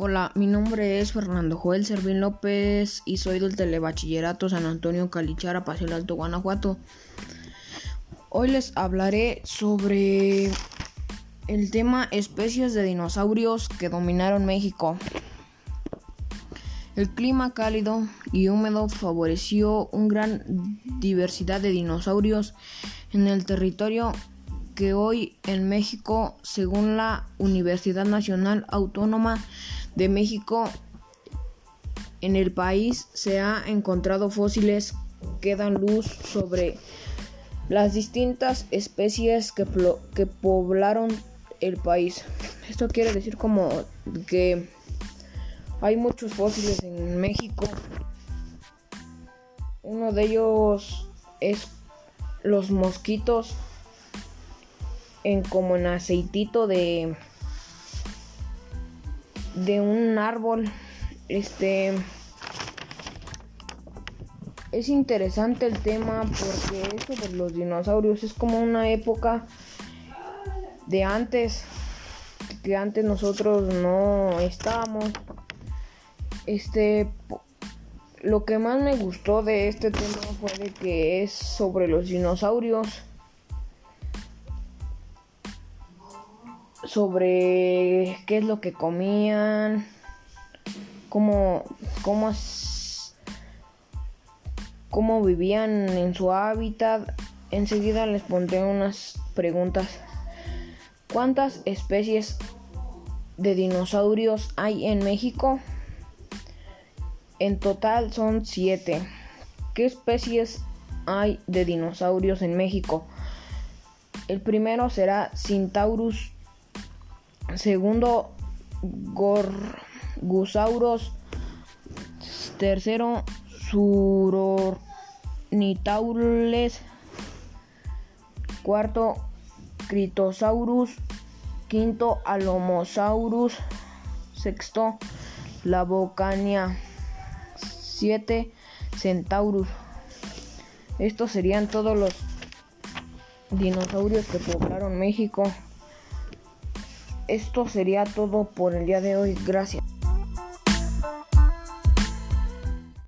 Hola, mi nombre es Fernando Joel Servín López y soy del Telebachillerato San Antonio Calichara, Paseo Alto, Guanajuato. Hoy les hablaré sobre el tema especies de dinosaurios que dominaron México. El clima cálido y húmedo favoreció una gran diversidad de dinosaurios en el territorio que hoy en México, según la Universidad Nacional Autónoma de México, en el país se ha encontrado fósiles que dan luz sobre las distintas especies que, que poblaron el país. Esto quiere decir como que hay muchos fósiles en México. Uno de ellos es los mosquitos en como en aceitito de de un árbol. Este es interesante el tema porque eso de los dinosaurios es como una época de antes que antes nosotros no estábamos. Este lo que más me gustó de este tema fue de que es sobre los dinosaurios sobre qué es lo que comían, cómo, cómo, cómo vivían en su hábitat. Enseguida les pondré unas preguntas. ¿Cuántas especies de dinosaurios hay en México? En total son siete. ¿Qué especies hay de dinosaurios en México? El primero será Cintaurus Segundo, Gorgusauros. Tercero, Suronitaules. Cuarto, Critosaurus. Quinto, Alomosaurus. Sexto, Labocania. Siete, Centaurus. Estos serían todos los dinosaurios que poblaron México esto sería todo por el día de hoy. Gracias.